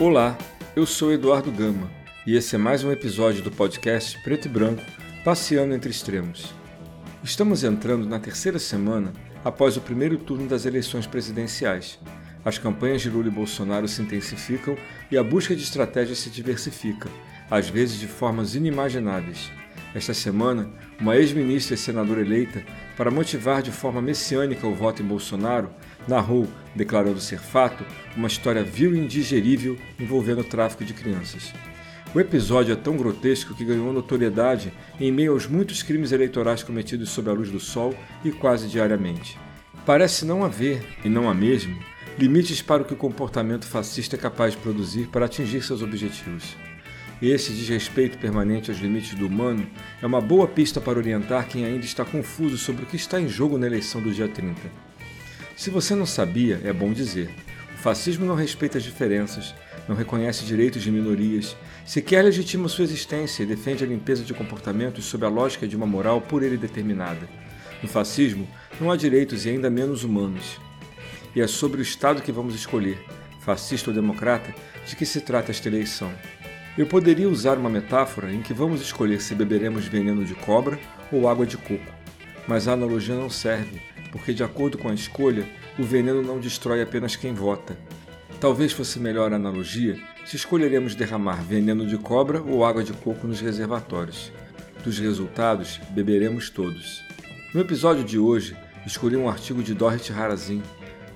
Olá, eu sou Eduardo Gama e esse é mais um episódio do podcast Preto e Branco Passeando entre Extremos. Estamos entrando na terceira semana após o primeiro turno das eleições presidenciais. As campanhas de Lula e Bolsonaro se intensificam e a busca de estratégias se diversifica, às vezes de formas inimagináveis. Esta semana, uma ex-ministra e senadora eleita, para motivar de forma messiânica o voto em Bolsonaro, narrou, declarando ser fato, uma história vil e indigerível envolvendo o tráfico de crianças. O episódio é tão grotesco que ganhou notoriedade em meio aos muitos crimes eleitorais cometidos sob a luz do sol e quase diariamente. Parece não haver, e não há mesmo, limites para o que o comportamento fascista é capaz de produzir para atingir seus objetivos. Esse desrespeito permanente aos limites do humano é uma boa pista para orientar quem ainda está confuso sobre o que está em jogo na eleição do dia 30. Se você não sabia, é bom dizer. O fascismo não respeita as diferenças, não reconhece direitos de minorias, sequer legitima sua existência e defende a limpeza de comportamentos sob a lógica de uma moral por ele determinada. No fascismo, não há direitos e ainda menos humanos. E é sobre o Estado que vamos escolher, fascista ou democrata, de que se trata esta eleição. Eu poderia usar uma metáfora em que vamos escolher se beberemos veneno de cobra ou água de coco, mas a analogia não serve, porque, de acordo com a escolha, o veneno não destrói apenas quem vota. Talvez fosse melhor a analogia se escolheremos derramar veneno de cobra ou água de coco nos reservatórios. Dos resultados, beberemos todos. No episódio de hoje, escolhi um artigo de Dorothy Harazin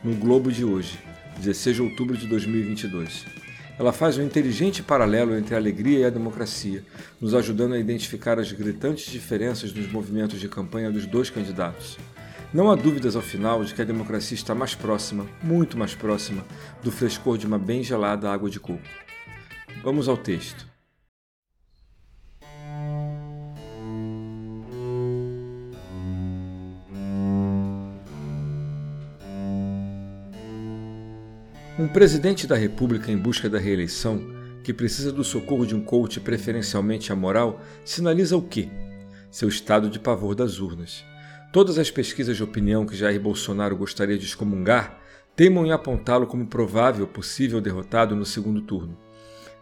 no Globo de hoje, 16 de outubro de 2022. Ela faz um inteligente paralelo entre a alegria e a democracia, nos ajudando a identificar as gritantes diferenças nos movimentos de campanha dos dois candidatos. Não há dúvidas, ao final, de que a democracia está mais próxima, muito mais próxima, do frescor de uma bem gelada água de coco. Vamos ao texto. Presidente da República em busca da reeleição, que precisa do socorro de um coach preferencialmente amoral, sinaliza o quê? Seu estado de pavor das urnas. Todas as pesquisas de opinião que Jair Bolsonaro gostaria de excomungar teimam em apontá-lo como provável possível derrotado no segundo turno.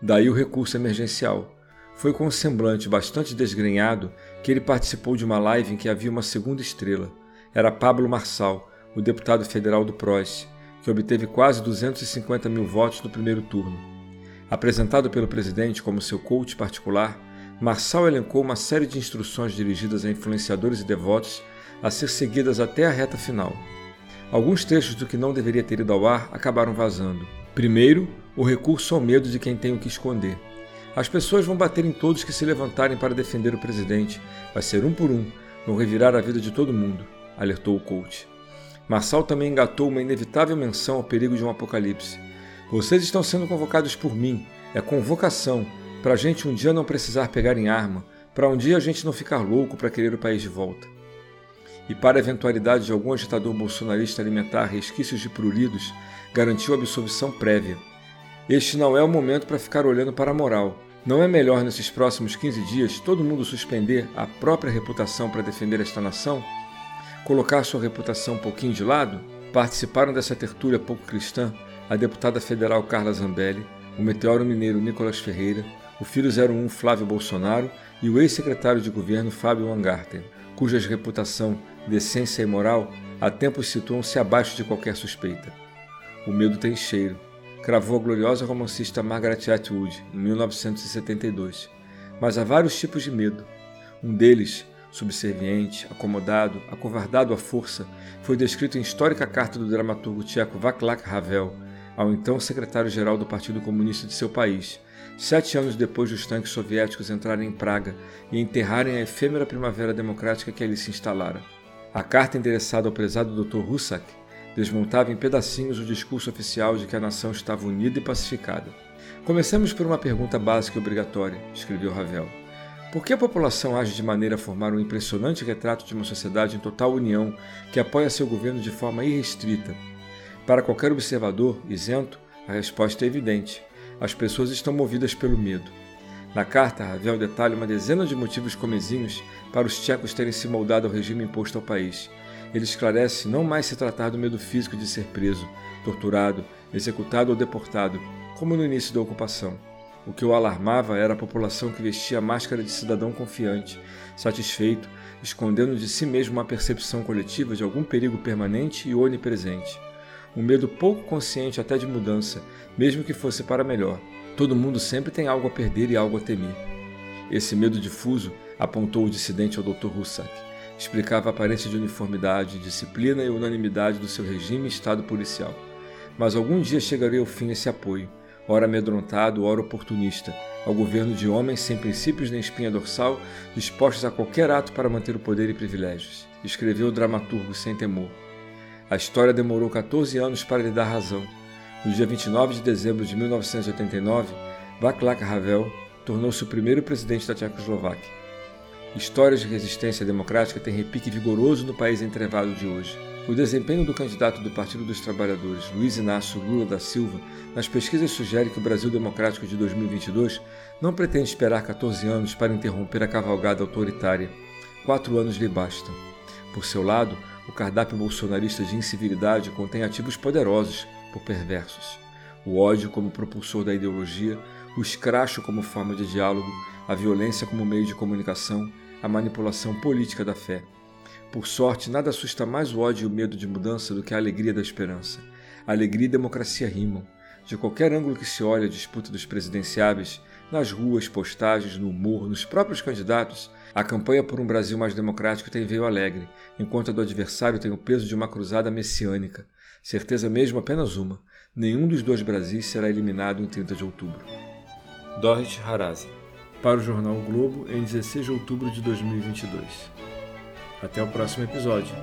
Daí o recurso emergencial. Foi com um semblante bastante desgrenhado que ele participou de uma live em que havia uma segunda estrela. Era Pablo Marçal, o deputado federal do PROS, que obteve quase 250 mil votos no primeiro turno. Apresentado pelo presidente como seu coach particular, Marçal elencou uma série de instruções dirigidas a influenciadores e devotos a ser seguidas até a reta final. Alguns trechos do que não deveria ter ido ao ar acabaram vazando. Primeiro, o recurso ao medo de quem tem o que esconder. As pessoas vão bater em todos que se levantarem para defender o presidente. Vai ser um por um, vão revirar a vida de todo mundo, alertou o coach. Marçal também engatou uma inevitável menção ao perigo de um apocalipse. Vocês estão sendo convocados por mim. É convocação, para a gente um dia não precisar pegar em arma, para um dia a gente não ficar louco para querer o país de volta. E para a eventualidade de algum agitador bolsonarista alimentar resquícios de pruridos, garantiu absolvição prévia. Este não é o momento para ficar olhando para a moral. Não é melhor nesses próximos 15 dias todo mundo suspender a própria reputação para defender esta nação? Colocar sua reputação um pouquinho de lado, participaram dessa tertúlia pouco cristã a deputada federal Carla Zambelli, o meteoro mineiro Nicolas Ferreira, o filho 01 Flávio Bolsonaro e o ex-secretário de governo Fábio Wangarten, cujas reputação, decência e moral há tempos situam-se abaixo de qualquer suspeita. O medo tem cheiro, cravou a gloriosa romancista Margaret Atwood em 1972. Mas há vários tipos de medo. Um deles subserviente, acomodado, acovardado à força, foi descrito em histórica carta do dramaturgo tcheco Václav Havel ao então secretário-geral do Partido Comunista de seu país, sete anos depois dos tanques soviéticos entrarem em Praga e enterrarem a efêmera primavera democrática que ali se instalara. A carta endereçada ao prezado Dr. Hussak desmontava em pedacinhos o discurso oficial de que a nação estava unida e pacificada. Comecemos por uma pergunta básica e obrigatória, escreveu Ravel. Por que a população age de maneira a formar um impressionante retrato de uma sociedade em total união que apoia seu governo de forma irrestrita? Para qualquer observador isento, a resposta é evidente. As pessoas estão movidas pelo medo. Na carta, Ravel detalha uma dezena de motivos comezinhos para os tchecos terem se moldado ao regime imposto ao país. Ele esclarece não mais se tratar do medo físico de ser preso, torturado, executado ou deportado, como no início da ocupação. O que o alarmava era a população que vestia a máscara de cidadão confiante, satisfeito, escondendo de si mesmo uma percepção coletiva de algum perigo permanente e onipresente. Um medo pouco consciente até de mudança, mesmo que fosse para melhor. Todo mundo sempre tem algo a perder e algo a temer. Esse medo difuso, apontou o dissidente ao Dr. Hussack, explicava a aparência de uniformidade, disciplina e unanimidade do seu regime e estado policial. Mas algum dia chegaria ao fim esse apoio, ora amedrontado, ora oportunista, ao governo de homens sem princípios nem espinha dorsal, dispostos a qualquer ato para manter o poder e privilégios. Escreveu o dramaturgo sem temor. A história demorou 14 anos para lhe dar razão. No dia 29 de dezembro de 1989, Václav Havel tornou-se o primeiro presidente da Tchecoslováquia. Histórias de resistência democrática têm repique vigoroso no país entrevado de hoje. O desempenho do candidato do Partido dos Trabalhadores, Luiz Inácio Lula da Silva, nas pesquisas sugere que o Brasil Democrático de 2022 não pretende esperar 14 anos para interromper a cavalgada autoritária. Quatro anos lhe bastam. Por seu lado, o cardápio bolsonarista de incivilidade contém ativos poderosos, por perversos. O ódio como propulsor da ideologia, o escracho como forma de diálogo, a violência como meio de comunicação, a manipulação política da fé. Por sorte, nada assusta mais o ódio e o medo de mudança do que a alegria da esperança. Alegria e democracia rimam. De qualquer ângulo que se olhe a disputa dos presidenciáveis, nas ruas, postagens, no humor, nos próprios candidatos, a campanha por um Brasil mais democrático tem veio alegre, enquanto a do adversário tem o peso de uma cruzada messiânica. Certeza mesmo apenas uma: nenhum dos dois Brasis será eliminado em 30 de outubro. Dorrit Harazi, para o jornal o Globo, em 16 de outubro de 2022. Até o próximo episódio.